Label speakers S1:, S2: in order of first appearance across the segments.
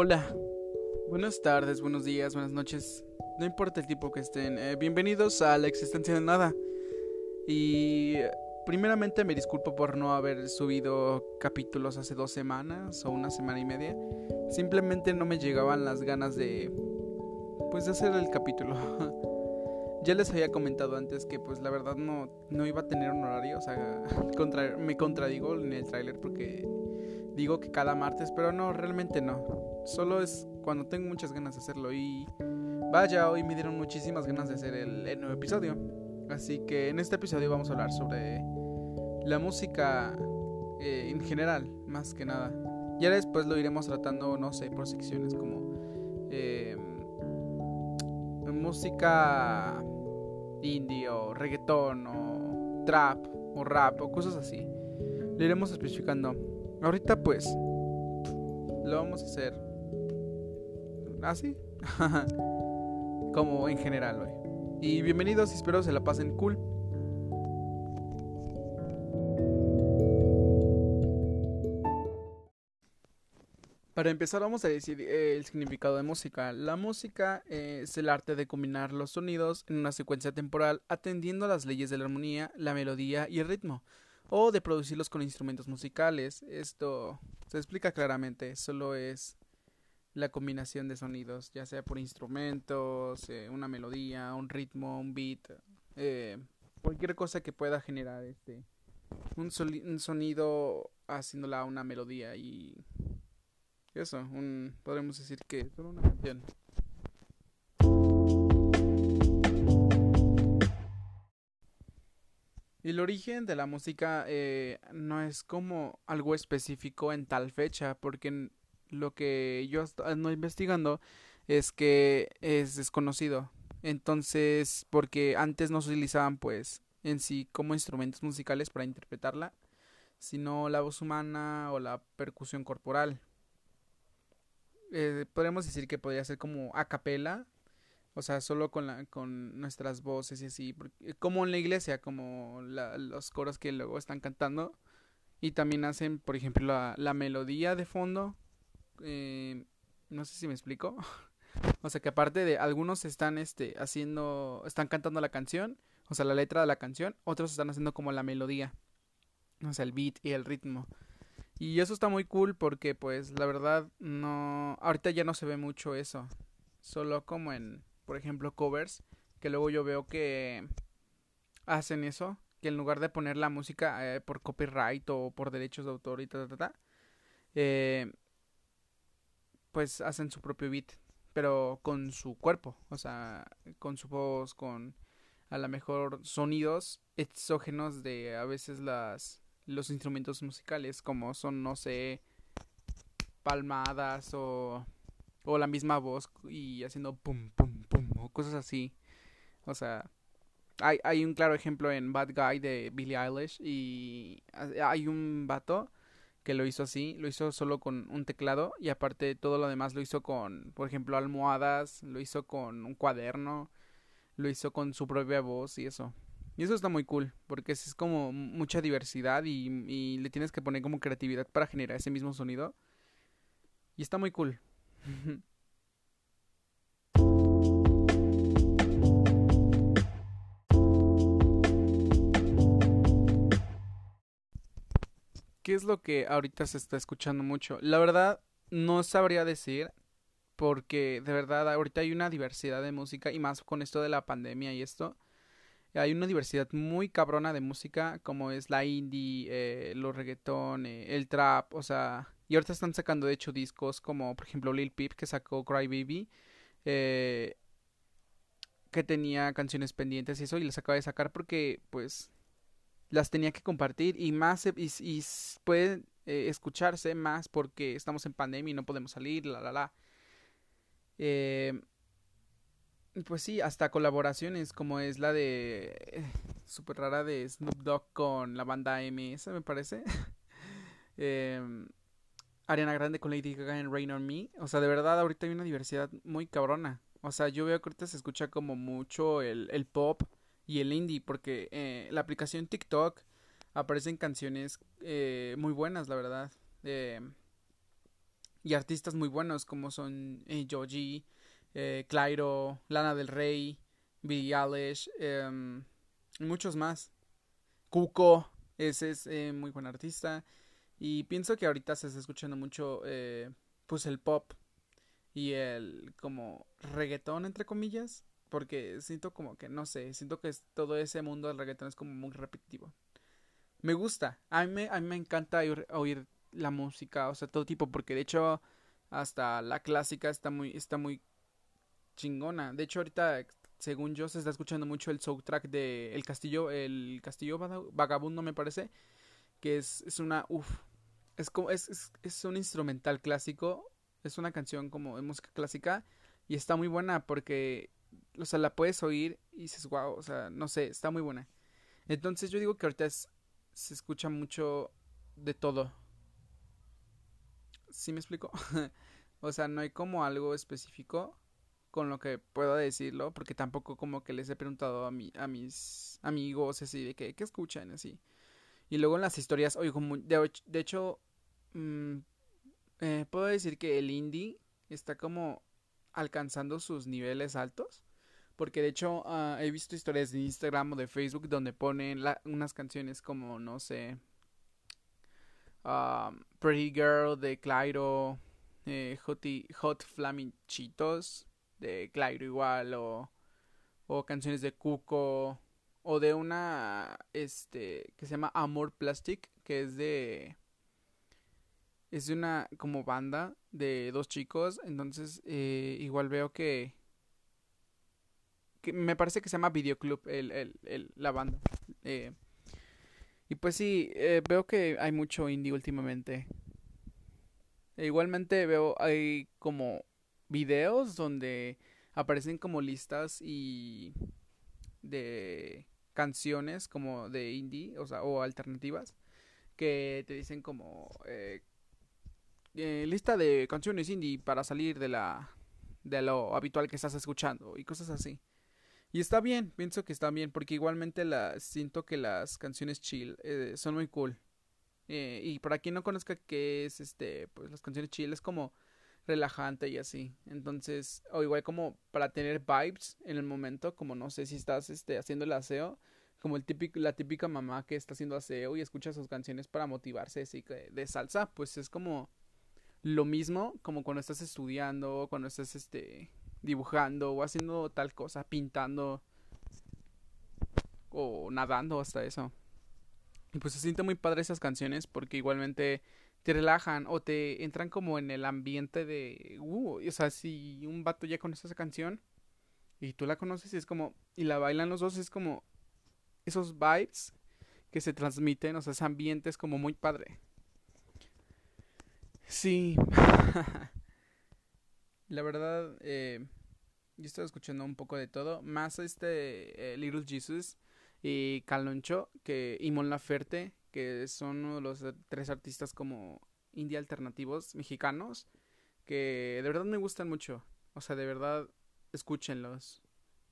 S1: Hola, buenas tardes, buenos días, buenas noches, no importa el tipo que estén, eh, bienvenidos a la existencia de nada. Y primeramente me disculpo por no haber subido capítulos hace dos semanas o una semana y media. Simplemente no me llegaban las ganas de, pues, de hacer el capítulo. ya les había comentado antes que, pues, la verdad no, no iba a tener un horario, o sea, me contradigo en el tráiler porque digo que cada martes, pero no, realmente no. Solo es cuando tengo muchas ganas de hacerlo y vaya, hoy me dieron muchísimas ganas de hacer el, nuevo episodio. Así que en este episodio vamos a hablar sobre la música eh, en general, más que nada. Ya después lo iremos tratando, no sé, por secciones como eh, música indie o reggaetón o trap o rap o cosas así. Lo iremos especificando. Ahorita pues lo vamos a hacer así. Como en general hoy. Y bienvenidos espero se la pasen cool. Para empezar vamos a decir eh, el significado de música. La música es el arte de combinar los sonidos en una secuencia temporal atendiendo a las leyes de la armonía, la melodía y el ritmo o de producirlos con instrumentos musicales. Esto se explica claramente, solo es la combinación de sonidos, ya sea por instrumentos, eh, una melodía, un ritmo, un beat, eh, cualquier cosa que pueda generar este un, sonido haciéndola una melodía y eso, un, podemos decir que es una canción. El origen de la música eh, no es como algo específico en tal fecha, porque lo que yo ando investigando es que es desconocido. Entonces, porque antes no se utilizaban pues en sí como instrumentos musicales para interpretarla, sino la voz humana o la percusión corporal. Eh, podemos decir que podría ser como a capela, o sea, solo con, la, con nuestras voces y así. Eh, como en la iglesia, como los coros que luego están cantando. Y también hacen, por ejemplo, la, la melodía de fondo. Eh, no sé si me explico. o sea, que aparte de algunos están este, haciendo, están cantando la canción, o sea, la letra de la canción. Otros están haciendo como la melodía. O sea, el beat y el ritmo. Y eso está muy cool porque, pues, la verdad, no. Ahorita ya no se ve mucho eso. Solo como en por ejemplo, covers, que luego yo veo que hacen eso, que en lugar de poner la música eh, por copyright o por derechos de autor y ta, ta, ta, eh, pues hacen su propio beat, pero con su cuerpo, o sea, con su voz, con a lo mejor sonidos exógenos de a veces las los instrumentos musicales como son no sé palmadas o o la misma voz y haciendo pum, pum, cosas así. O sea, hay, hay un claro ejemplo en Bad Guy de Billie Eilish y hay un vato que lo hizo así, lo hizo solo con un teclado y aparte todo lo demás lo hizo con, por ejemplo, almohadas, lo hizo con un cuaderno, lo hizo con su propia voz y eso. Y eso está muy cool, porque es, como mucha diversidad y, y le tienes que poner como creatividad para generar ese mismo sonido. Y está muy cool. ¿Qué es lo que ahorita se está escuchando mucho? La verdad, no sabría decir, porque de verdad ahorita hay una diversidad de música, y más con esto de la pandemia y esto, hay una diversidad muy cabrona de música, como es la indie, eh, los reggaetón, eh, el trap, o sea, y ahorita están sacando de hecho discos como por ejemplo Lil Peep que sacó Cry Baby. Eh, que tenía canciones pendientes y eso y las acaba de sacar porque pues las tenía que compartir y más y, y puede eh, escucharse más porque estamos en pandemia y no podemos salir la la la eh, pues sí hasta colaboraciones como es la de eh, super rara de Snoop Dogg con la banda MS me parece eh, Ariana Grande con Lady Gaga en Rain on Me. O sea, de verdad, ahorita hay una diversidad muy cabrona. O sea, yo veo que ahorita se escucha como mucho el, el pop y el indie, porque la aplicación TikTok aparecen canciones eh, muy buenas, la verdad. Eh, y artistas muy buenos como son eh, Joji, eh, Clairo, Lana del Rey, Billie Eilish, em, muchos más. Cuco, ese es eh, muy buen artista. Y pienso que ahorita se está escuchando mucho eh, pues el pop y el como reggaetón entre comillas. Porque siento como que, no sé, siento que todo ese mundo del reggaetón es como muy repetitivo. Me gusta, a mí me, a mí me encanta oír, la música, o sea, todo tipo, porque de hecho hasta la clásica está muy, está muy chingona. De hecho ahorita, según yo, se está escuchando mucho el soundtrack de El Castillo, el Castillo Vagabundo me parece, que es, es una, uff, es como, es, es, es un instrumental clásico, es una canción como de música clásica y está muy buena porque o sea, la puedes oír y dices, wow, o sea, no sé, está muy buena. Entonces yo digo que ahorita se escucha mucho de todo. ¿Sí me explico? o sea, no hay como algo específico con lo que puedo decirlo, porque tampoco como que les he preguntado a, mi, a mis amigos así de que, ¿qué escuchan? Así. Y luego en las historias, oigo, de, de hecho, mmm, eh, puedo decir que el indie está como alcanzando sus niveles altos. Porque de hecho uh, he visto historias de Instagram o de Facebook donde ponen unas canciones como, no sé, uh, Pretty Girl de Clairo, eh, Hot, Hot Flamichitos de Clairo igual, o, o canciones de Cuco, o de una, este, que se llama Amor Plastic, que es de es de una como banda de dos chicos entonces eh, igual veo que me parece que se llama Videoclub el, el, el la banda. Eh, y pues sí, eh, veo que hay mucho indie últimamente. E igualmente veo, hay como videos donde aparecen como listas y de canciones como de indie, o sea, o alternativas, que te dicen como eh, lista de canciones indie para salir de la de lo habitual que estás escuchando y cosas así. Y está bien, pienso que está bien, porque igualmente la, siento que las canciones chill eh, son muy cool. Eh, y para quien no conozca qué es este, pues las canciones chill es como relajante y así. Entonces, o igual como para tener vibes en el momento, como no sé si estás este, haciendo el aseo, como el típico, la típica mamá que está haciendo aseo y escucha sus canciones para motivarse así de salsa, pues es como lo mismo como cuando estás estudiando, cuando estás este dibujando o haciendo tal cosa, pintando o nadando hasta eso. Y pues se siente muy padre esas canciones porque igualmente te relajan o te entran como en el ambiente de, uh, o sea, si un vato ya conoce esa canción y tú la conoces y es como, y la bailan los dos, es como esos vibes que se transmiten, o sea, ese ambiente es como muy padre. Sí. La verdad, eh, yo estaba escuchando un poco de todo. Más este eh, Little Jesus y Caloncho que, y Mon Laferte, que son uno de los tres artistas como indie alternativos mexicanos. Que de verdad me gustan mucho. O sea, de verdad, escúchenlos.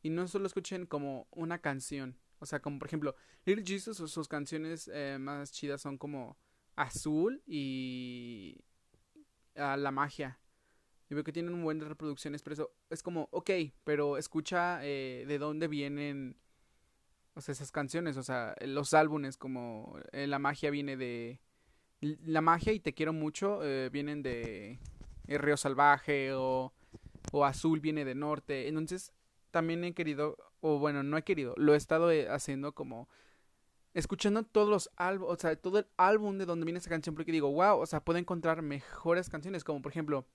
S1: Y no solo escuchen como una canción. O sea, como por ejemplo, Little Jesus, sus canciones eh, más chidas son como Azul y a La Magia. Y veo que tienen un buen de reproducciones, pero es como, ok, pero escucha eh, de dónde vienen, o sea, esas canciones, o sea, los álbumes, como eh, La magia viene de... La magia y Te quiero mucho eh, vienen de Río Salvaje o, o Azul viene de Norte. Entonces, también he querido, o bueno, no he querido, lo he estado haciendo como escuchando todos los álbumes, o sea, todo el álbum de donde viene esa canción, porque digo, wow, o sea, puedo encontrar mejores canciones, como por ejemplo,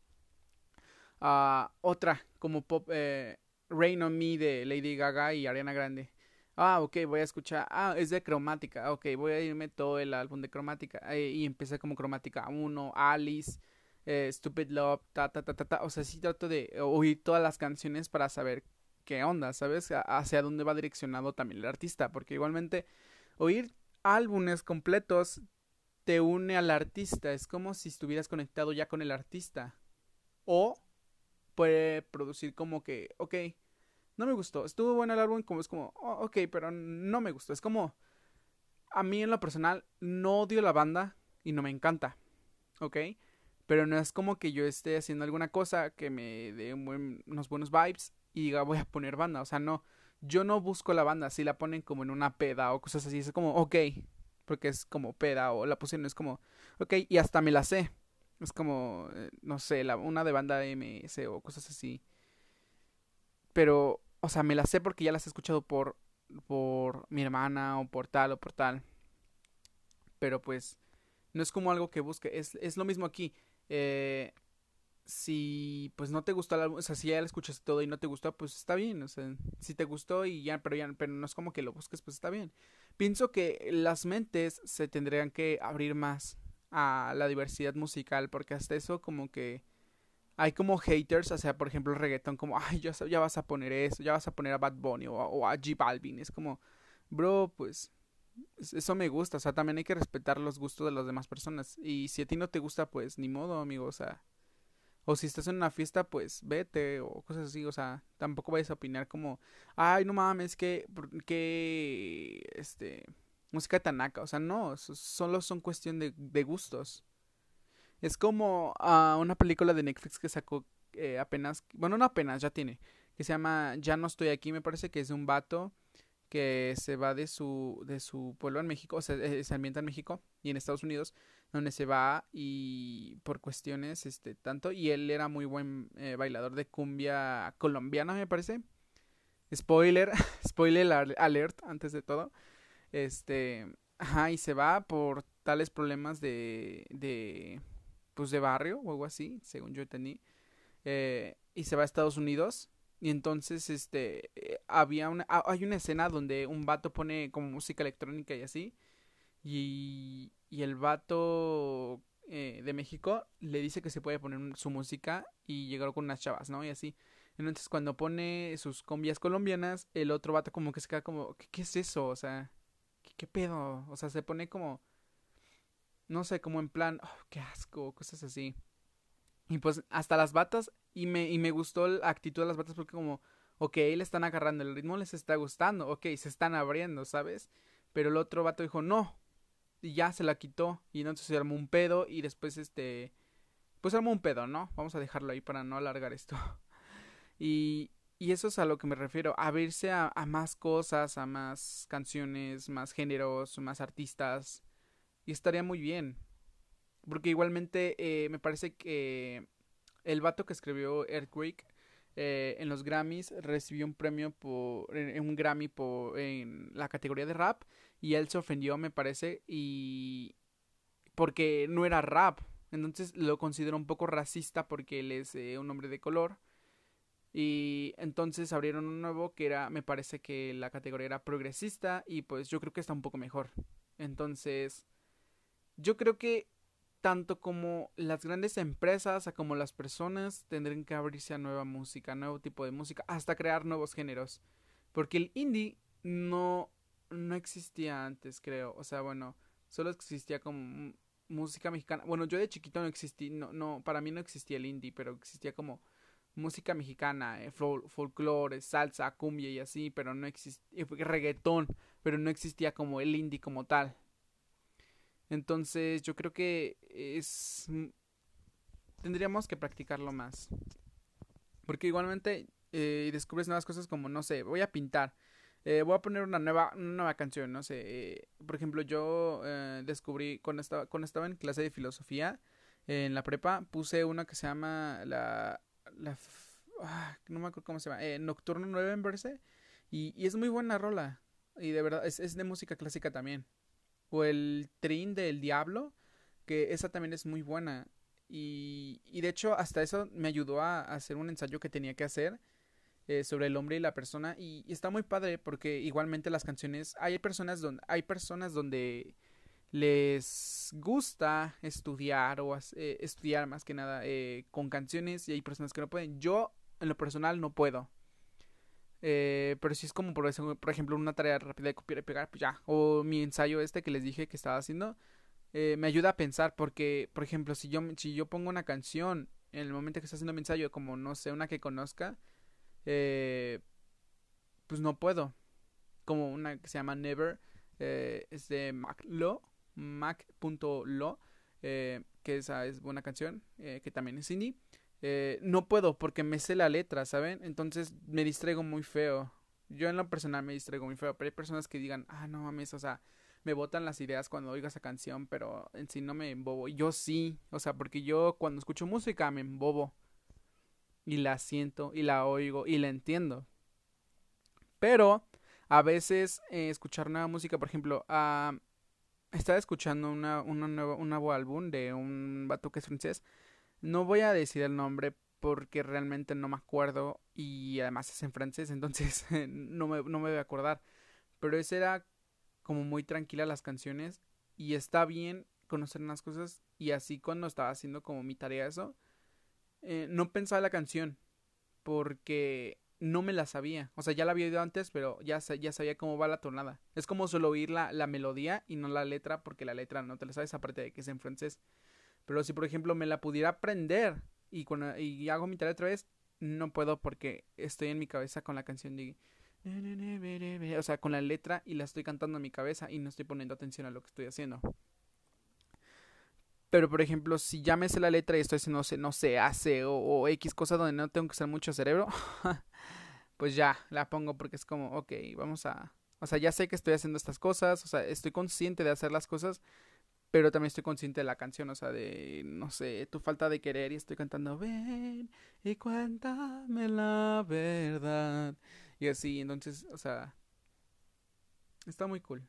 S1: Ah, otra como pop eh, Rain on Me de Lady Gaga y Ariana Grande. Ah, ok, voy a escuchar. Ah, es de cromática. Ok, voy a irme todo el álbum de cromática. Eh, y empecé como cromática 1, Alice, eh, Stupid Love, ta, ta, ta, ta, ta. O sea, sí trato de oír todas las canciones para saber qué onda, ¿sabes? Hacia dónde va direccionado también el artista. Porque igualmente, oír álbumes completos te une al artista. Es como si estuvieras conectado ya con el artista. O puede producir como que, ok, no me gustó, estuvo bueno el álbum, como es como, oh, ok, pero no me gustó. Es como, a mí en lo personal, no odio la banda y no me encanta, ok, Pero no es como que yo esté haciendo alguna cosa que me dé unos buenos vibes y diga voy a poner banda. O sea, no. Yo no busco la banda. Si la ponen como en una peda o cosas así, es como, ok. Porque es como peda o la pusieron, es como, ok. Y hasta me la sé. Es como, eh, no sé, la, una de banda MS o cosas así. Pero, o sea, me la sé porque ya las he escuchado por, por mi hermana o por tal o por tal. Pero pues, no es como algo que busque. Es, es lo mismo aquí. Eh, si pues no te gustó el álbum, o sea, si ya lo escuchaste todo y no te gustó, pues está bien, o sea, si te gustó y ya, pero ya, pero no es como que lo busques, pues está bien. Pienso que las mentes se tendrían que abrir más a la diversidad musical, porque hasta eso como que hay como haters, o sea, por ejemplo, el reggaetón, como, ay, ya, ya vas a poner eso, ya vas a poner a Bad Bunny o, o a G Balvin, es como, bro, pues eso me gusta, o sea, también hay que respetar los gustos de las demás personas. Y si a ti no te gusta, pues ni modo, amigo, o sea. O si estás en una fiesta, pues vete o cosas así, o sea, tampoco vayas a opinar como, ay, no mames, que, que, este, música tanaca, o sea, no, solo son cuestión de, gustos. Es como uh, una película de Netflix que sacó eh, apenas, bueno, no apenas, ya tiene, que se llama Ya no estoy aquí, me parece que es de un vato que se va de su, de su pueblo en México, o sea, eh, se ambienta en México y en Estados Unidos, donde se va y por cuestiones, este, tanto, y él era muy buen eh, bailador de cumbia colombiana, me parece. Spoiler, spoiler alert antes de todo. Este, ajá, y se va por tales problemas de, de, pues de barrio o algo así, según yo entendí. Eh, y se va a Estados Unidos y entonces, este, eh, había una, ah, hay una escena donde un vato pone como música electrónica y así. Y, y el vato eh, de México le dice que se puede poner su música y llegar con unas chavas, ¿no? Y así. Entonces, cuando pone sus combias colombianas, el otro vato como que se queda como, ¿qué, es eso? O sea, ¿qué, pedo? O sea, se pone como, no sé, como en plan, oh, qué asco, cosas así. Y pues hasta las batas y me, y me gustó la actitud de las batas porque como, ok, le están agarrando el ritmo, les está gustando, ok, se están abriendo, ¿sabes? Pero el otro vato dijo, no, y ya se la quitó, y entonces se armó un pedo, y después este, pues armó un pedo, ¿no? Vamos a dejarlo ahí para no alargar esto. y, y eso es a lo que me refiero, abrirse a, a más cosas, a más canciones, más géneros, más artistas, y estaría muy bien. Porque igualmente eh, me parece que el vato que escribió Earthquake eh, en los Grammys recibió un premio por un Grammy por en la categoría de rap y él se ofendió me parece y porque no era rap. Entonces lo consideró un poco racista porque él es eh, un hombre de color. Y entonces abrieron un nuevo que era me parece que la categoría era progresista y pues yo creo que está un poco mejor. Entonces yo creo que tanto como las grandes empresas como las personas tendrán que abrirse a nueva música, nuevo tipo de música, hasta crear nuevos géneros. Porque el indie no, no existía antes, creo. O sea, bueno, solo existía como música mexicana. Bueno, yo de chiquito no existí, no, no, para mí no existía el indie, pero existía como música mexicana, eh, folclore, salsa, cumbia y así, pero no existía, reggaetón, pero no existía como el indie como tal. Entonces yo creo que es... Tendríamos que practicarlo más. Porque igualmente eh, descubres nuevas cosas como, no sé, voy a pintar. Eh, voy a poner una nueva, una nueva canción, no sé. Eh, por ejemplo, yo eh, descubrí cuando estaba, cuando estaba en clase de filosofía en la prepa, puse una que se llama la... ah, no me acuerdo cómo se llama. Nocturno 9 en verse. Y, y es muy buena rola. Y de verdad, es, es de música clásica también o el Trin del Diablo, que esa también es muy buena. Y, y de hecho hasta eso me ayudó a, hacer un ensayo que tenía que hacer eh, sobre el hombre y la persona. Y, está muy padre porque igualmente las canciones hay personas donde hay personas donde les gusta estudiar o eh, estudiar más que nada eh, con canciones y hay personas que no pueden. Yo en lo personal no puedo eh, pero si es como, por, ejemplo, una tarea rápida de copiar y pegar, pues ya. O mi ensayo este que les dije que estaba haciendo, eh, me ayuda a pensar porque, por ejemplo, si yo, si yo pongo una canción en el momento que está haciendo mi ensayo, como no sé, una que conozca, eh, pues no puedo. Como una que se llama Never, es de Mac.lo, mac.lo. que esa es buena canción, eh, que también es indie. Eh, no puedo porque me sé la letra, ¿saben? Entonces me distraigo muy feo. Yo en lo personal me distraigo muy feo, pero hay personas que digan, ah, no mames, o sea, me botan las ideas cuando oigo esa canción, pero en sí no me embobo. Yo sí, o sea, porque yo cuando escucho música me embobo. Y la siento, y la oigo, y la entiendo. Pero a veces eh, escuchar nueva música, por ejemplo, uh, estaba escuchando una, una un nuevo álbum de un vato que es francés. No voy a decir el nombre porque realmente no me acuerdo y además es en francés, entonces no, me, no me voy a acordar. Pero ese era como muy tranquila las canciones y está bien conocer unas cosas y así cuando estaba haciendo como mi tarea eso, eh, no pensaba la canción porque no me la sabía. O sea, ya la había oído antes, pero ya, ya sabía cómo va la tonada. Es como solo oír la, la melodía y no la letra, porque la letra no te la sabes, aparte de que es en francés. Pero si, por ejemplo, me la pudiera aprender y, cuando, y hago mi tarea otra vez, no puedo porque estoy en mi cabeza con la canción de... O sea, con la letra y la estoy cantando en mi cabeza y no estoy poniendo atención a lo que estoy haciendo. Pero, por ejemplo, si ya me sé la letra y estoy haciendo, no sé, no sé, hace o, X cosa donde no tengo que usar mucho cerebro, pues ya, la pongo porque es como, ok, vamos a... O sea, ya sé que estoy haciendo estas cosas, o sea, estoy consciente de hacer las cosas, pero también estoy consciente de la canción, o sea, de, no sé, tu falta de querer y estoy cantando, ven y cuéntame la verdad. Y así, entonces, o sea, está muy cool.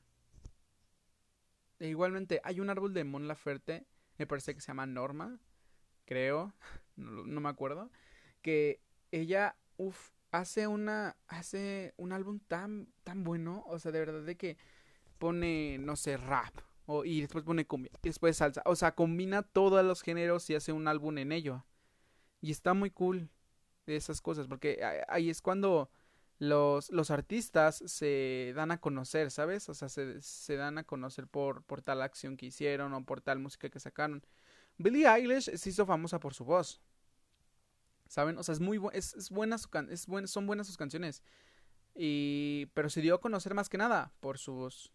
S1: E igualmente, hay un árbol de Mon Laferte me parece que se llama Norma, creo, no, me acuerdo, que ella, uff, hace una, hace un álbum tan, tan bueno, o sea, de verdad de que pone, no sé, rap, y después pone cumbia, y después salsa, o sea, combina todos los géneros y hace un álbum en ello. Y está muy cool de esas cosas, porque ahí es cuando los, los artistas se dan a conocer, ¿sabes? O sea, se, se dan a conocer por, por tal acción que hicieron o por tal música que sacaron. Billie Eilish se hizo famosa por su voz. ¿Saben? O sea, es muy es, es buena su es son buenas sus canciones. Y pero se dio a conocer más que nada por su voz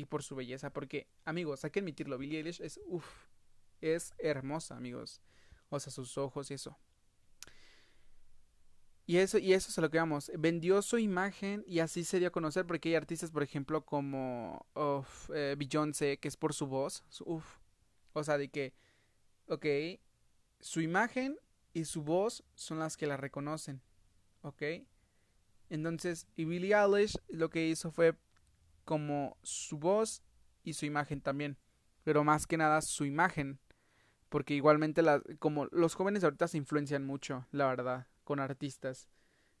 S1: y por su belleza, porque amigos, hay que admitirlo, Billie Eilish es uff, es hermosa, amigos. O sea, sus ojos y eso. Y eso, y eso es a lo que vamos. Vendió su imagen y así se dio a conocer porque hay artistas, por ejemplo, como eh, Beyoncé, que es por su voz. Uf. O sea, de que, ok, su imagen y su voz son las que la reconocen. Ok. Entonces, y Billie Eilish lo que hizo fue como su voz y su imagen también. Pero más que nada su imagen. Porque igualmente como los jóvenes ahorita se influencian mucho, la verdad con artistas.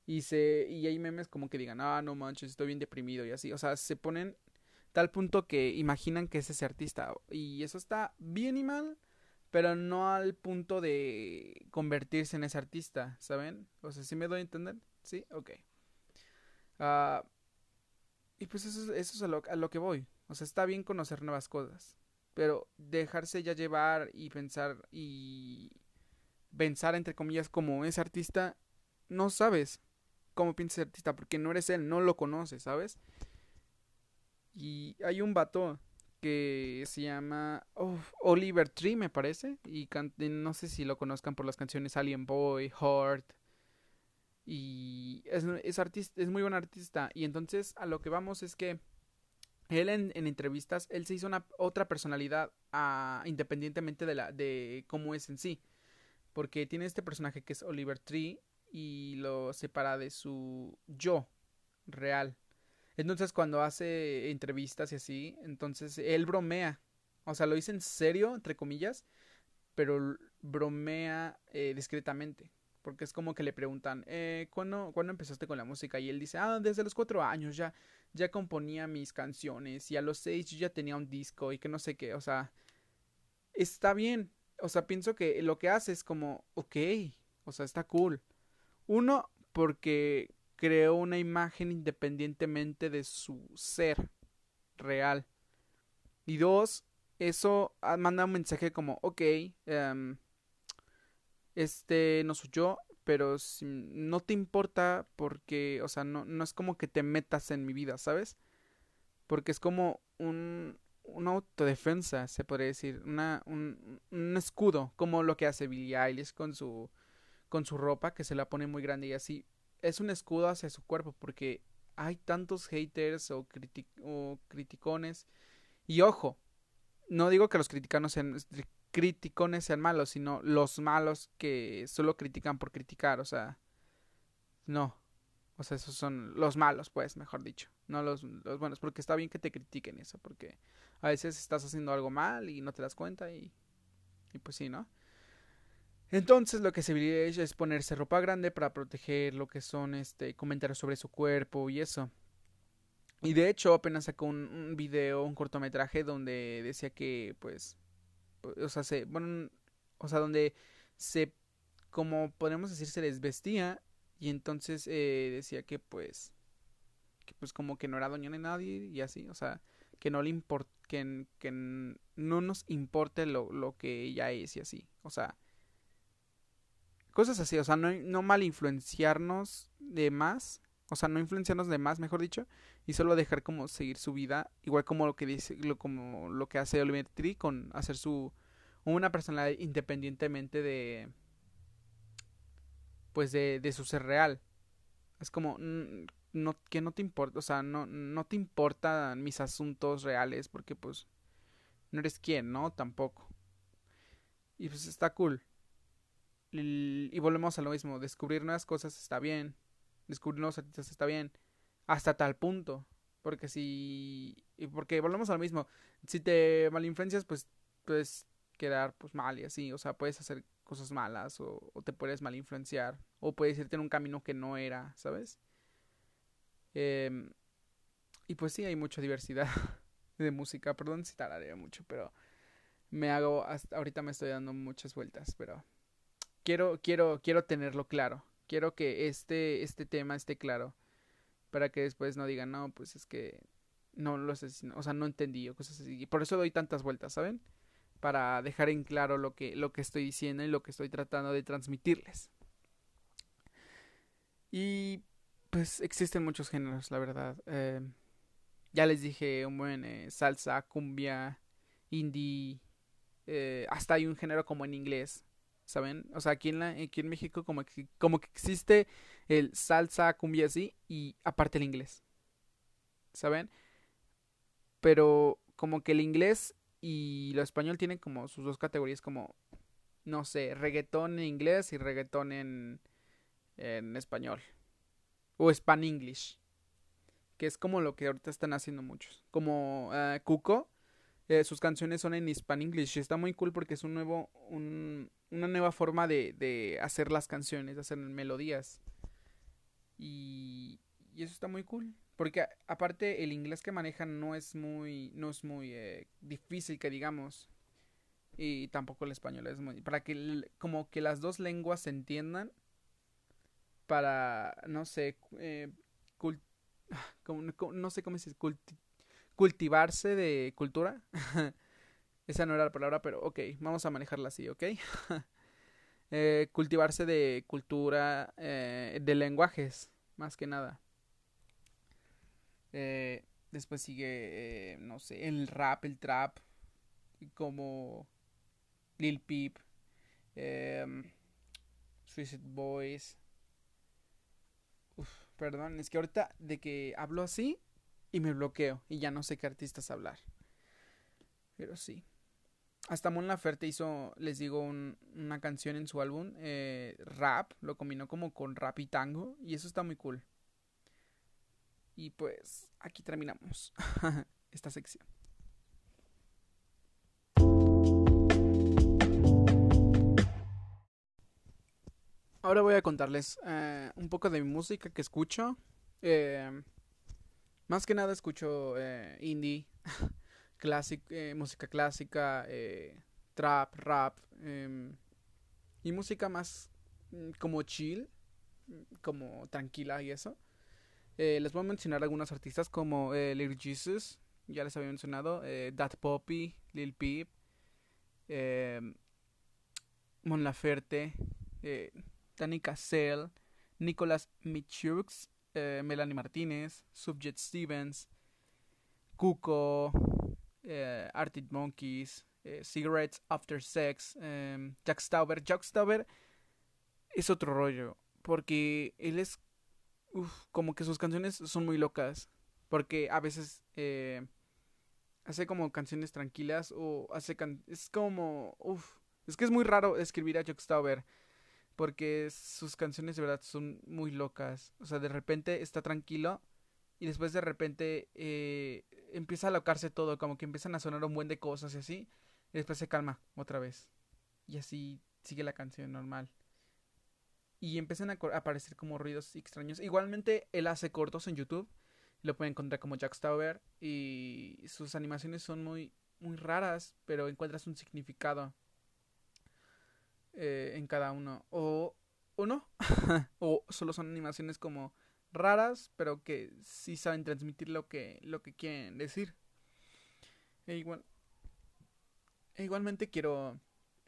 S1: Y se y hay memes como que digan, "Ah, no manches, estoy bien deprimido" y así, o sea, se ponen tal punto que imaginan que es ese artista y eso está bien y mal, pero no al punto de convertirse en ese artista, ¿saben? O sea, ¿sí me doy a entender? ¿Sí? Ok. Uh, y pues eso, es a lo, que voy. O sea, está bien conocer nuevas cosas. Pero dejarse ya llevar y pensar y pensar entre comillas como ese artista, no sabes cómo piensa ese artista porque no eres él, no lo conoces, ¿sabes? Y hay un vato que se llama Oliver Tree, me parece, y no sé si lo conozcan por las canciones Alien Boy, Heart. Y es, es, artista, es muy buen artista. Y entonces a lo que vamos es que él en, entrevistas, él se hizo una otra personalidad ah, independientemente de, la, de cómo es en sí. Porque tiene este personaje que es Oliver Tree y lo separa de su yo real. Entonces cuando hace entrevistas y así, entonces él bromea. O sea, lo dice en serio, entre comillas, pero bromea eh, discretamente. Porque es como que le preguntan, eh, ¿cuándo, ¿cuándo empezaste con la música? Y él dice, ah, desde los cuatro años ya, ya componía mis canciones. Y a los seis yo ya tenía un disco y que no sé qué. O sea, está bien o sea, pienso que lo que hace es como, ok, o sea, está cool. Uno, porque creó una imagen independientemente de su ser real. Y dos, eso manda un mensaje como, ok, um, este no soy yo, pero no te importa porque, o sea, no, no es como que te metas en mi vida, ¿sabes? Porque es como un, una autodefensa, se podría decir, una, un, un, escudo, como lo que hace Billie Eilish con su, con su ropa, que se la pone muy grande y así. Es un escudo hacia su cuerpo, porque hay tantos haters o, o criticones. Y ojo, no digo que los criticanos sean, criticones sean malos, sino los malos que solo critican por criticar, o sea, no. O sea, esos son los malos, pues, mejor dicho. No los, los buenos, porque está bien que te critiquen eso, porque a veces estás haciendo algo mal y no te das cuenta y, y pues sí, ¿no? Entonces lo que se debería es ponerse ropa grande para proteger lo que son este comentarios sobre su cuerpo y eso. Y de hecho apenas sacó un, un video, un cortometraje donde decía que pues o sea, se bueno, o sea, donde se como podemos decir se les vestía y entonces eh, decía que pues que pues como que no era doña de nadie y así, o sea, que no le importa que, que no nos importe lo, lo que ella es y así, o sea, cosas así, o sea, no, no mal influenciarnos de más, o sea, no influenciarnos de más, mejor dicho, y solo dejar como seguir su vida, igual como lo que dice, lo, como lo que hace Oliver Tree con hacer su una personalidad independientemente de pues de, de su ser real. Es como no que no te importa, o sea, no no te importan mis asuntos reales porque pues no eres quien, ¿no? Tampoco. Y pues está cool. Y, volvemos a lo mismo, descubrir nuevas cosas está bien, descubrir nuevos artistas está bien, hasta tal punto, porque si, porque volvemos a lo mismo, si te malinfluencias, pues, puedes quedar pues mal y así, o sea, puedes hacer cosas malas o, te puedes malinfluenciar o puedes irte en un camino que no era, ¿sabes? Em, y pues sí, hay mucha diversidad de música, perdón si tararé mucho, pero me hago, hasta ahorita me estoy dando muchas vueltas, pero quiero, quiero, quiero tenerlo claro. Quiero que este, este tema esté claro. Para que después no digan, no, pues es que no lo sé, o sea, no entendí o cosas así. Y por eso doy tantas vueltas, ¿saben? Para dejar en claro lo que, lo que estoy diciendo y lo que estoy tratando de transmitirles. Y pues existen muchos géneros, la verdad. Eh, ya les dije un buen eh, salsa, cumbia, indie. Eh, hasta hay un género como en inglés ¿saben? O sea, aquí en, la, aquí en México como que, como que existe el salsa, cumbia así y aparte el inglés, ¿saben? Pero como que el inglés y lo español tienen como sus dos categorías como, no sé, reggaetón en inglés y reggaetón en, en español. O span English. Que es como lo que ahorita están haciendo muchos. Como uh, Cuco. Eh, sus canciones son en Hispan English. Y está muy cool porque es un nuevo, un, una nueva forma de, de hacer las canciones, de hacer melodías. Y, y eso está muy cool. Porque aparte el inglés que manejan no es muy, no es muy eh, difícil que digamos. Y tampoco el español es muy... Para que como que las dos lenguas se entiendan. Para, no sé, eh, no sé cómo se cultivarse de cultura. Esa no era la palabra, pero ok, vamos a manejarla así, ¿ok? eh, cultivarse de cultura, eh, de lenguajes, más que nada. Eh, después sigue, no sé, el rap, el trap, como Lil Peep, eh, Suicide Boys. Uf, perdón, es que ahorita de que hablo así y me bloqueo y ya no sé qué artistas hablar. Pero sí. Hasta Mon Laferte hizo, les digo, una canción en su álbum, eh, rap, lo combinó como con rap y tango, y eso está muy cool. Y pues aquí terminamos esta sección. Ahora voy a contarles eh, un poco de mi música que escucho. Eh, más que nada escucho indie. Eh, música clásica, eh, trap, rap em, y música más mm, como chill, como tranquila y eso. Eh, les voy a mencionar algunos artistas como Lil Jesus, ya les había mencionado, Dat Poppy, Lil Peep, em, Mon Laferte, Danny Cassell, Nicolas Michux, Melanie Martínez, Subjet Stevens, Cuco, eh, Arctic Monkeys, eh, Cigarettes After Sex, em, Jack Stauber. Jack Stauber es otro rollo, porque él es como que sus canciones son muy locas, porque a veces eh, hace como canciones tranquilas o hace es como uf, es que es muy raro escribir a Jack Stauber porque sus canciones de verdad son muy locas, o sea, de repente está tranquilo y después de repente eh, empieza a locarse todo, como que empiezan a sonar un buen de cosas y así, y después se calma otra vez. Y así sigue la canción normal. Y empiezan a aparecer como ruidos extraños. Igualmente, él hace cortos en YouTube. Lo pueden encontrar como Jack Stauber. Y sus animaciones son muy, muy raras, pero encuentras un significado eh, en cada uno. O, o no. o solo son animaciones como raras, pero que sí saben transmitir lo que, lo que quieren decir. E igual, e igualmente quiero,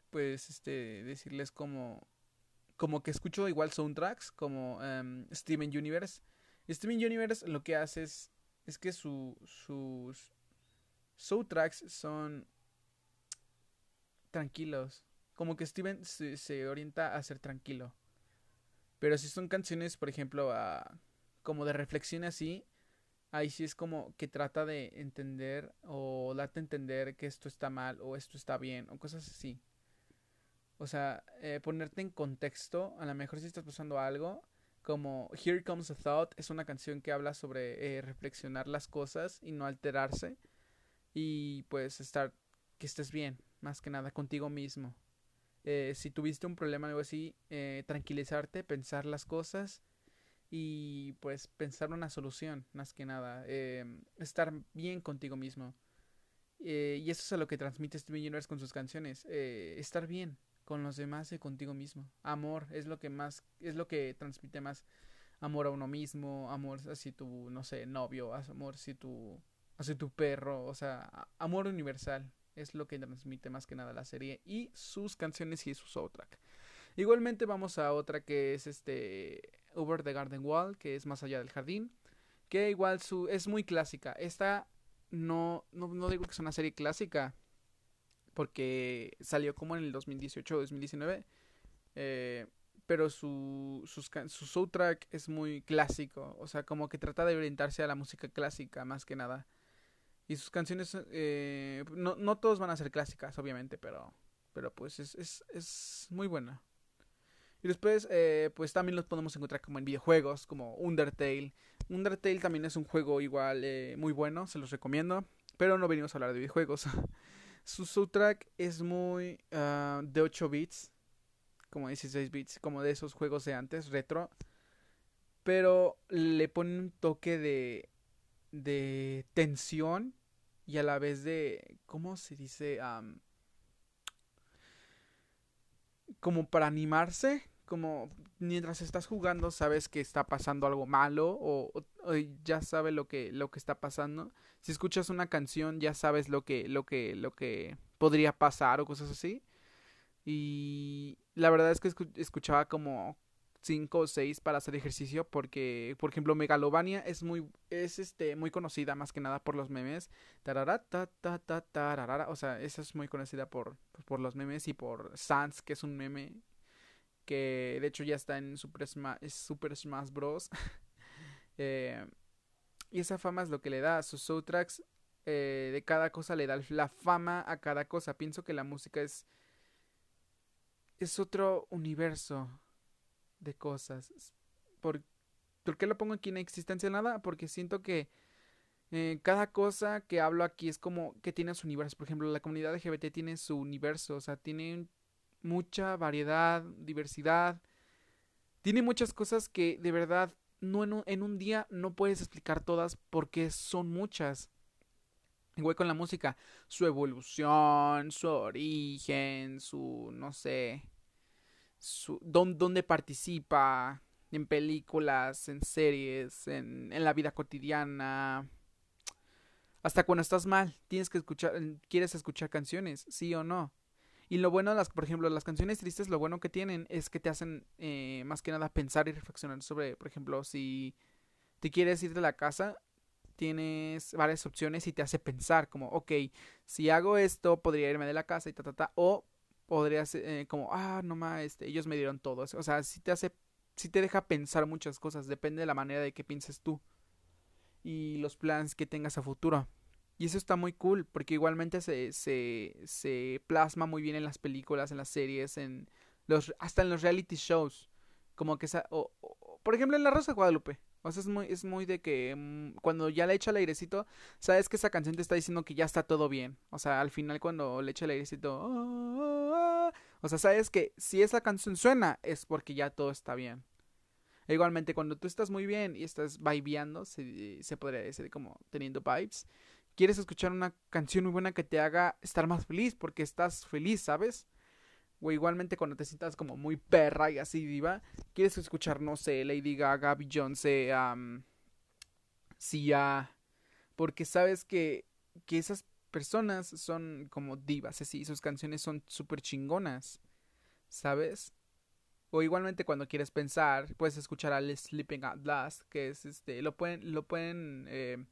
S1: pues, este, decirles como, como que escucho igual soundtracks, como um, Steven Universe. Steven Universe lo que hace es, es que su, sus soundtracks son tranquilos. Como que Steven se, se orienta a ser tranquilo. Pero si son canciones, por ejemplo, a como de reflexión así, ahí sí es como que trata de entender o date a entender que esto está mal o esto está bien o cosas así. O sea, eh, ponerte en contexto, a lo mejor si estás pasando algo, como Here Comes a Thought es una canción que habla sobre eh, reflexionar las cosas y no alterarse y pues estar, que estés bien, más que nada contigo mismo. Eh, si tuviste un problema o algo así, tranquilizarte, pensar las cosas y pues pensar una solución, más que nada, em, estar bien contigo mismo. Eh, y eso es a lo que transmite Steven Universe con sus canciones, eh, estar bien con los demás y contigo mismo. Amor es lo que más, es lo que transmite más amor a uno mismo, amor hacia tu, no sé, novio, amor hacia tu, hacia tu perro, o sea, amor universal es lo que transmite más que nada la serie y sus canciones y su soundtrack. Igualmente vamos a otra que es este Over the Garden Wall, que es más allá del jardín, que igual su es muy clásica. Esta no, no, digo que es una serie clásica, porque salió como en el 2018 o 2019, eh, pero su, su soundtrack es muy clásico, o sea, como que trata de orientarse a la música clásica más que nada. Y sus canciones, eh, no, no todos van a ser clásicas, obviamente, pero, pero pues es, es, es muy buena. Y después, eh, pues también los podemos encontrar como en videojuegos, como Undertale. Undertale también es un juego igual eh, muy bueno, se los recomiendo. Pero no venimos a hablar de videojuegos. Su soundtrack es muy uh, de 8 bits, como 16 bits, como de esos juegos de antes, retro. Pero le pone un toque de, de tensión y a la vez de, ¿cómo se dice? como para animarse como mientras estás jugando sabes que está pasando algo malo o, ya sabes lo que lo que está pasando. Si escuchas una canción ya sabes lo que lo que lo que podría pasar o cosas así. Y la verdad es que escuchaba como cinco o seis para hacer ejercicio porque por ejemplo Megalovania es muy es este muy conocida más que nada por los memes. Tarara, ta, ta, ta, o sea esa es muy conocida por por los memes y por Sans que es un meme que de hecho ya está en Super Smash, Super Smash Bros. Eh, y esa fama es lo que le da a sus soundtracks. Eh, de cada cosa le da la fama a cada cosa. Pienso que la música es. Es otro universo de cosas. ¿Por, qué lo pongo aquí en existencia nada? Porque siento que eh, cada cosa que hablo aquí es como que tiene su universo. Por ejemplo, la comunidad LGBT tiene su universo. O sea, tiene mucha variedad, diversidad. Tiene muchas cosas que de verdad no en un, en un día no puedes explicar todas porque son muchas. Igual con la música, su evolución, su origen, su, no sé, su, dónde participa, en películas, en series, en, en la vida cotidiana. Hasta cuando estás mal, tienes que escuchar, quieres escuchar canciones, sí o no. Y lo bueno, las, por ejemplo, las canciones tristes, lo bueno que tienen es que te hacen eh, más que nada pensar y reflexionar sobre, por ejemplo, si te quieres ir de la casa, tienes varias opciones y te hace pensar como, ok, si hago esto, podría irme de la casa y ta, ta, ta, o podría ser eh, como, ah, no más, este, ellos me dieron todo. O sea, si te hace, si te deja pensar muchas cosas, depende de la manera de que pienses tú y los planes que tengas a futuro. Y eso está muy cool, porque igualmente se, se, se plasma muy bien en las películas, en las series, en los, hasta en los reality shows. Como que, esa, o, por ejemplo, en La Rosa de Guadalupe. O sea, es muy, es muy de que mm, cuando ya le echa el airecito, sabes que esa canción te está diciendo que ya está todo bien. O sea, al final cuando le echa el airecito, ah", o sea, sabes que si esa canción suena es porque ya todo está bien. E igualmente, cuando tú estás muy bien y estás vibeando, se, se podría decir como teniendo vibes, quieres escuchar una canción muy buena que te haga estar más feliz porque estás feliz, ¿sabes? O igualmente cuando te sientas como muy perra y así diva, quieres escuchar, no sé, Lady Gaga, Beyoncé, um, Sia, porque sabes que, que esas personas son como divas, así, sus canciones son súper chingonas, ¿sabes? O igualmente cuando quieres pensar, puedes escuchar a Sleeping at Last, que es este, lo pueden, lo pueden eh,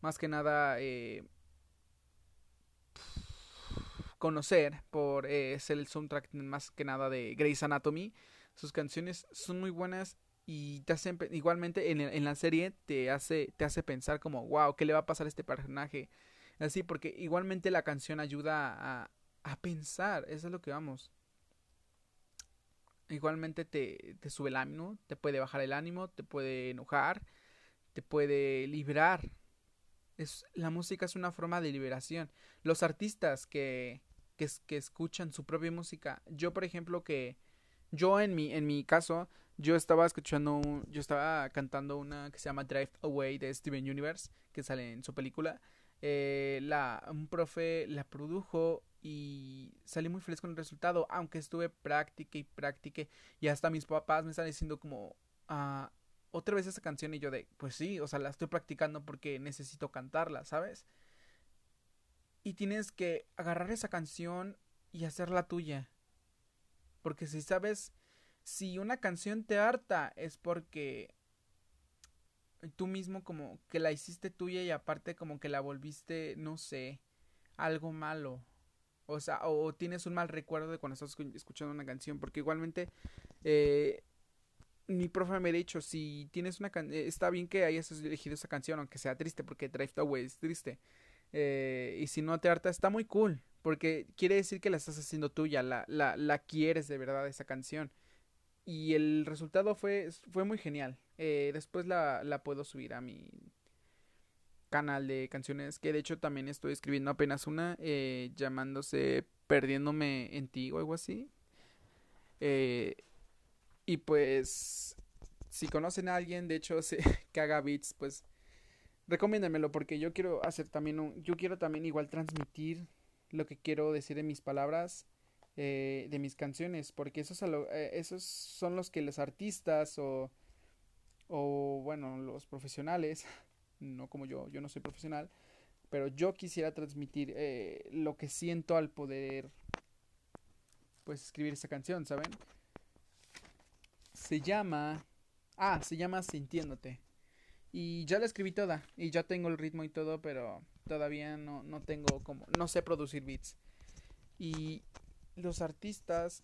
S1: más que nada eh, conocer por eh, ser el soundtrack más que nada de Grey's Anatomy. Sus canciones son muy buenas y te hacen igualmente en, en, la serie te hace te hace pensar como wow qué le va a pasar a este personaje así porque igualmente la canción ayuda a, a pensar eso es lo que vamos igualmente te, te sube el ánimo te puede bajar el ánimo te puede enojar te puede librar es, la música es una forma de liberación. Los artistas que, que, escuchan su propia música, yo por ejemplo que yo en mi, en mi caso, yo estaba escuchando, yo estaba cantando una que se llama Drive Away de Steven Universe, que sale en su película. Eh, la, un profe la produjo y salí muy feliz con el resultado, aunque estuve práctica y práctica y hasta mis papás me están diciendo como, ah, otra vez esa canción y yo de, pues sí, o sea, la estoy practicando porque necesito cantarla, ¿sabes? Y tienes que agarrar esa canción y hacerla tuya. Porque si sabes, si una canción te harta es porque tú mismo como que la hiciste tuya y aparte como que la volviste, no sé, algo malo. O sea, o tienes un mal recuerdo de cuando estás escuchando una canción. Porque igualmente eh, mi profe me ha dicho, si tienes una canción, eh, está bien que hayas elegido esa canción, aunque sea triste, porque Drive Away es triste. Eh, y si no te harta, está muy cool, porque quiere decir que la estás haciendo tuya, la, la, la quieres de verdad esa canción. Y el resultado fue, fue muy genial. Eh, después la, la puedo subir a mi canal de canciones, que de hecho también estoy escribiendo apenas una, llamándose Perdiéndome en ti o algo así. Eh, y pues, si conocen a alguien, de hecho, que haga beats, pues recomiéndenmelo porque yo quiero hacer también un, yo quiero también igual transmitir lo que quiero decir en mis palabras eh, de mis canciones porque esos, eh, esos son los que los artistas o o bueno los profesionales no como yo yo no soy profesional pero yo quisiera transmitir eh, lo que siento al poder pues escribir esa canción saben se llama... Ah, se llama Sintiéndote. Y ya la escribí toda. Y ya tengo el ritmo y todo, pero todavía no, no tengo como... No sé producir beats. Y los artistas...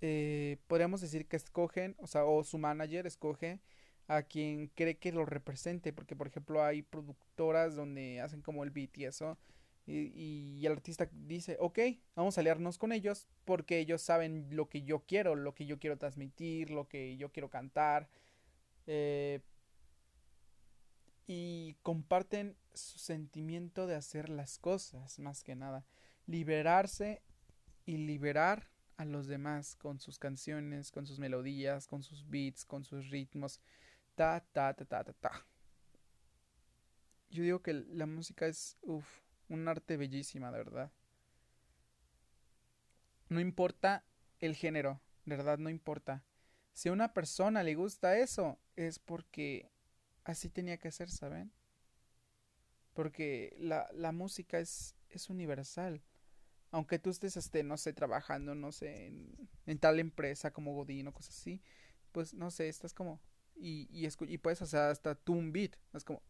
S1: Eh, podríamos decir que escogen, o sea, o su manager escoge a quien cree que lo represente. Porque, por ejemplo, hay productoras donde hacen como el beat y eso. Y, el artista dice, ok, vamos a aliarnos con ellos porque ellos saben lo que yo quiero, lo que yo quiero transmitir, lo que yo quiero cantar. Eh, y comparten su sentimiento de hacer las cosas, más que nada. Liberarse y liberar a los demás con sus canciones, con sus melodías, con sus beats, con sus ritmos. Ta, ta, ta, ta, ta, ta. Yo digo que la música es, uff, un arte bellísima, de verdad. No importa el género, verdad no importa. Si a una persona le gusta eso, es porque así tenía que ser, ¿saben? Porque la, la música es, es universal. Aunque tú estés, este, no sé, trabajando, no sé, en, en tal empresa como Godín o cosas así, pues no sé, estás como. Y, y, y puedes hacer hasta tú un beat. Es como.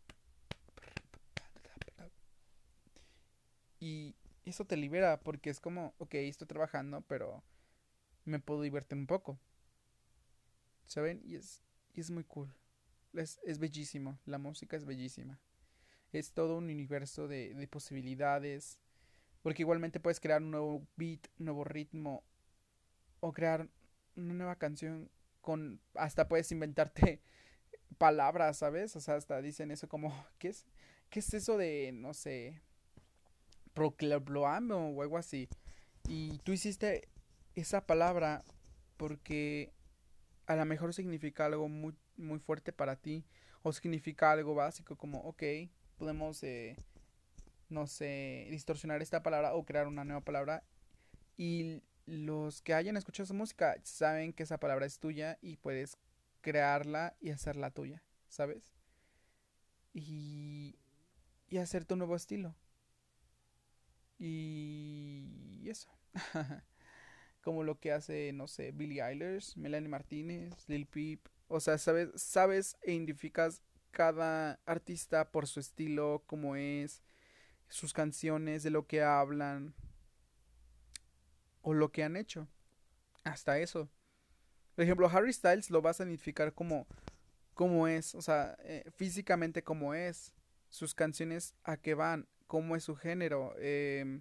S1: Y eso te libera porque es como, ok, estoy trabajando, pero me puedo divertir un poco. ¿Saben? Y es, y es muy cool. Es, es bellísimo. La música es bellísima. Es todo un universo de, de posibilidades. Porque igualmente puedes crear un nuevo beat, un nuevo ritmo. O crear una nueva canción con... Hasta puedes inventarte palabras, ¿sabes? O sea, hasta dicen eso como... ¿Qué es? ¿Qué es eso de, no sé... Proclamo o algo así? Y tú hiciste esa palabra porque a lo mejor significa algo muy, muy fuerte para ti o significa algo básico como, ok, podemos, eh, no sé, distorsionar esta palabra o crear una nueva palabra y los que hayan escuchado esa música saben que esa palabra es tuya y puedes crearla y hacerla tuya, ¿sabes? Y, y hacer tu nuevo estilo. Y eso. como lo que hace, no sé, Billie Eilish, Melanie Martínez, Lil Peep. O sea, sabes, sabes e identificas cada artista por su estilo, cómo es, sus canciones, de lo que hablan o lo que han hecho. Hasta eso. Por ejemplo, Harry Styles lo vas a identificar como cómo es, o sea, eh, físicamente cómo es, sus canciones a qué van, cómo es su género, eh,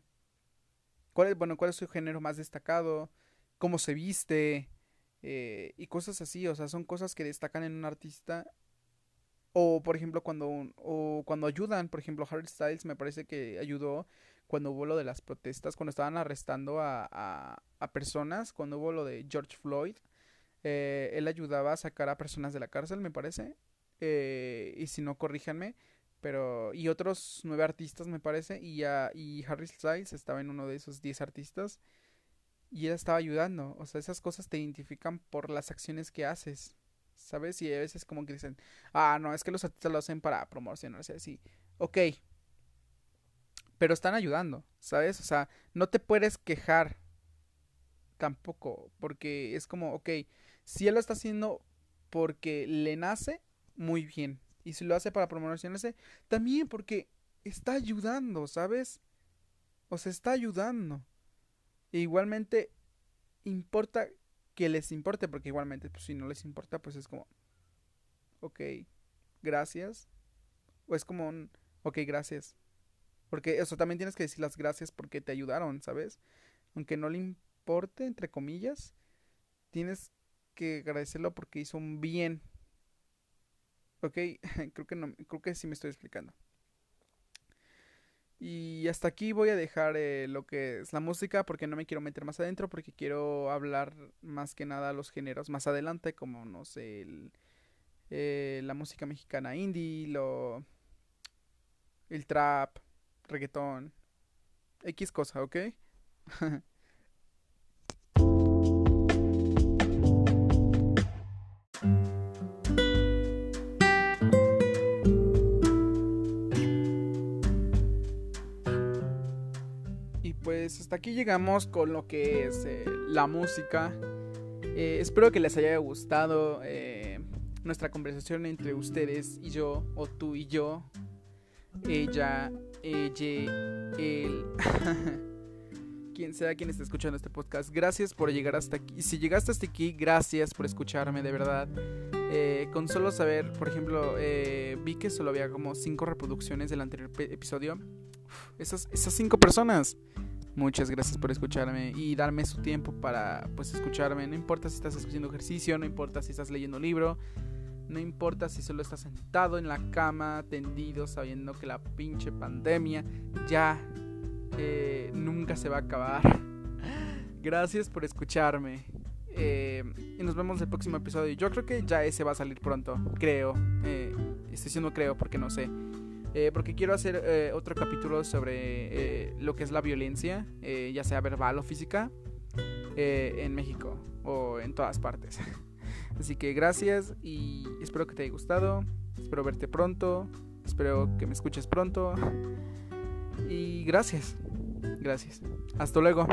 S1: cuál es, bueno, cuál es su género más destacado, cómo se viste eh, y cosas así, o sea, son cosas que destacan en un artista. O por ejemplo cuando o cuando ayudan, por ejemplo Harry Styles me parece que ayudó cuando hubo lo de las protestas, cuando estaban arrestando a, a, personas, cuando hubo lo de George Floyd, eh, él ayudaba a sacar a personas de la cárcel, me parece, eh, y si no corríjanme, pero y otros nueve artistas me parece y ya y Harry Styles estaba en uno de esos diez artistas y él estaba ayudando o sea esas cosas te identifican por las acciones que haces sabes y a veces como que dicen ah no es que los artistas lo hacen para promocionarse así ok. Pero están ayudando sabes o sea no te puedes quejar tampoco porque es como ok si él lo está haciendo porque le nace muy bien y si lo hace para promocionarse, también porque está ayudando, ¿sabes? O se está ayudando. E igualmente importa que les importe, porque igualmente, pues si no les importa, pues es como, ok, gracias. O es como un, ok, gracias. Porque eso también tienes que decir las gracias porque te ayudaron, ¿sabes? Aunque no le importe, entre comillas, tienes que agradecerlo porque hizo un bien Ok, creo que no, creo que sí me estoy explicando. Y hasta aquí voy a dejar eh, lo que es la música porque no me quiero meter más adentro porque quiero hablar más que nada los géneros más adelante como no sé el, eh, la música mexicana indie, lo el trap, reggaetón, X cosa, ¿ok? pues hasta aquí llegamos con lo que es eh, la música. Eh, espero que les haya gustado eh, nuestra conversación entre ustedes y yo, o tú y yo, ella, ella, él, quien sea quien esté escuchando este podcast. Gracias por llegar hasta aquí. Si llegaste hasta aquí, gracias por escucharme, de verdad. con solo saber, por ejemplo, vi que solo había como cinco reproducciones del anterior episodio. esas, esas cinco personas Muchas gracias por escucharme y darme su tiempo para pues escucharme. No importa si estás haciendo ejercicio, no importa si estás leyendo un libro, no importa si solo estás sentado en la cama, tendido, sabiendo que la pinche pandemia ya eh, nunca se va a acabar. Gracias por escucharme. Eh, y nos vemos en el próximo episodio. Yo creo que ya ese va a salir pronto, creo. Eh, estoy diciendo creo porque no sé. Eh, porque quiero hacer eh, otro capítulo sobre eh, lo que es la violencia, ya sea verbal o física, en México o en todas partes. Así que gracias y espero que te haya gustado, espero verte pronto, espero que me escuches pronto y gracias, gracias. Hasta luego.